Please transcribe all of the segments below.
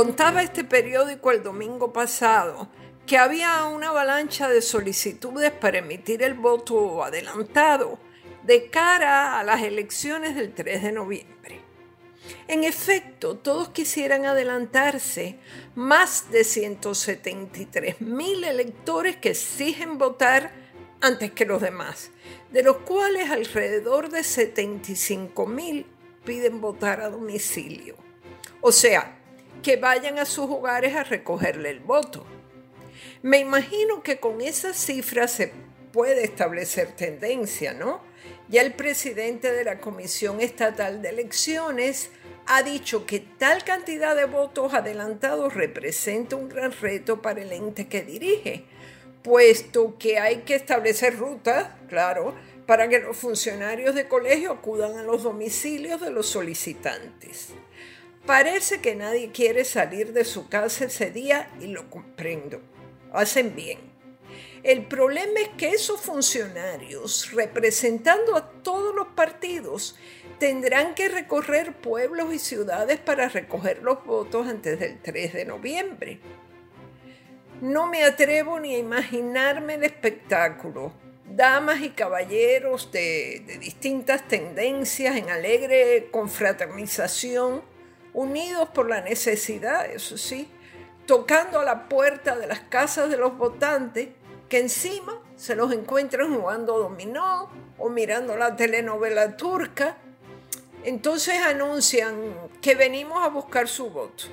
Contaba este periódico el domingo pasado que había una avalancha de solicitudes para emitir el voto adelantado de cara a las elecciones del 3 de noviembre. En efecto, todos quisieran adelantarse, más de 173 mil electores que exigen votar antes que los demás, de los cuales alrededor de 75 mil piden votar a domicilio. O sea, que vayan a sus hogares a recogerle el voto. Me imagino que con esas cifras se puede establecer tendencia, ¿no? Ya el presidente de la Comisión Estatal de Elecciones ha dicho que tal cantidad de votos adelantados representa un gran reto para el ente que dirige, puesto que hay que establecer rutas, claro, para que los funcionarios de colegio acudan a los domicilios de los solicitantes. Parece que nadie quiere salir de su casa ese día y lo comprendo. Hacen bien. El problema es que esos funcionarios, representando a todos los partidos, tendrán que recorrer pueblos y ciudades para recoger los votos antes del 3 de noviembre. No me atrevo ni a imaginarme el espectáculo. Damas y caballeros de, distintas tendencias en alegre confraternización unidos por la necesidad, eso sí, tocando a la puerta de las casas de los votantes, que encima se los encuentran jugando dominó o mirando la telenovela turca. Entonces anuncian que venimos a buscar su voto.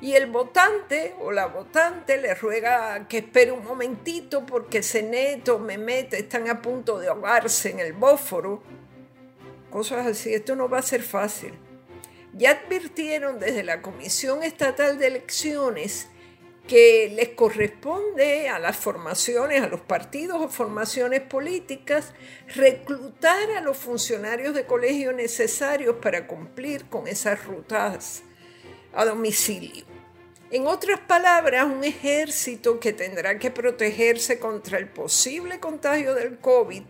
Y el votante o la votante le ruega que espere un momentito porque Ceneto, Memete están a punto de ahogarse en el bósforo. Cosas así, esto no va a ser fácil. Ya advirtieron desde la Comisión Estatal de Elecciones que les corresponde a las formaciones, a los partidos o formaciones políticas, reclutar a los funcionarios de colegio necesarios para cumplir con esas rutas a domicilio. En otras palabras, un ejército que tendrá que protegerse contra el posible contagio del COVID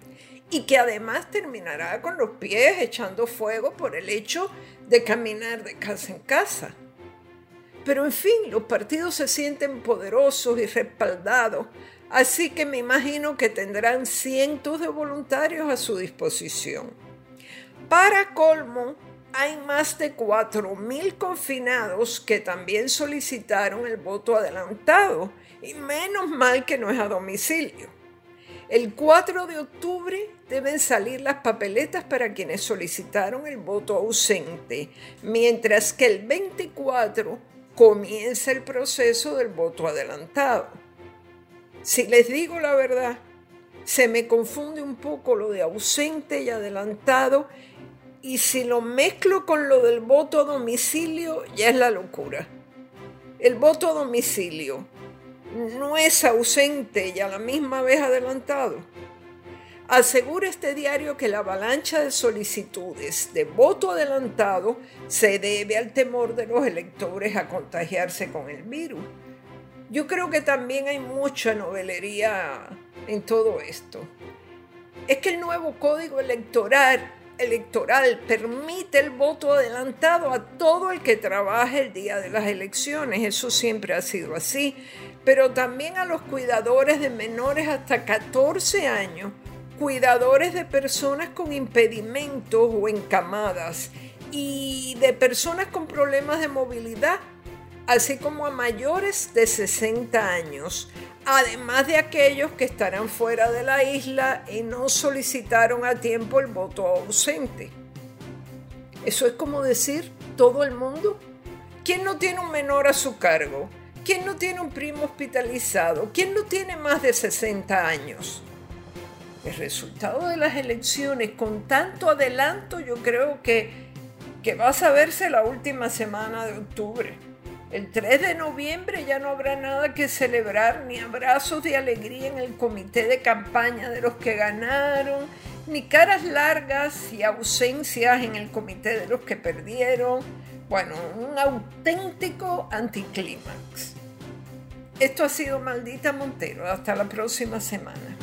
y que además terminará con los pies echando fuego por el hecho de caminar de casa en casa. Pero en fin, los partidos se sienten poderosos y respaldados, así que me imagino que tendrán cientos de voluntarios a su disposición. Para colmo, hay más de 4.000 confinados que también solicitaron el voto adelantado, y menos mal que no es a domicilio. El 4 de octubre deben salir las papeletas para quienes solicitaron el voto ausente, mientras que el 24 comienza el proceso del voto adelantado. Si les digo la verdad, se me confunde un poco lo de ausente y adelantado y si lo mezclo con lo del voto a domicilio ya es la locura. El voto a domicilio no es ausente y a la misma vez adelantado. Asegura este diario que la avalancha de solicitudes de voto adelantado se debe al temor de los electores a contagiarse con el virus. Yo creo que también hay mucha novelería en todo esto. Es que el nuevo código electoral, electoral permite el voto adelantado a todo el que trabaje el día de las elecciones. Eso siempre ha sido así pero también a los cuidadores de menores hasta 14 años, cuidadores de personas con impedimentos o encamadas y de personas con problemas de movilidad, así como a mayores de 60 años, además de aquellos que estarán fuera de la isla y no solicitaron a tiempo el voto ausente. Eso es como decir todo el mundo. ¿Quién no tiene un menor a su cargo? ¿Quién no tiene un primo hospitalizado? ¿Quién no tiene más de 60 años? El resultado de las elecciones con tanto adelanto yo creo que, que va a saberse la última semana de octubre. El 3 de noviembre ya no habrá nada que celebrar, ni abrazos de alegría en el comité de campaña de los que ganaron, ni caras largas y ausencias en el comité de los que perdieron. Bueno, un auténtico anticlímax. Esto ha sido Maldita Montero. Hasta la próxima semana.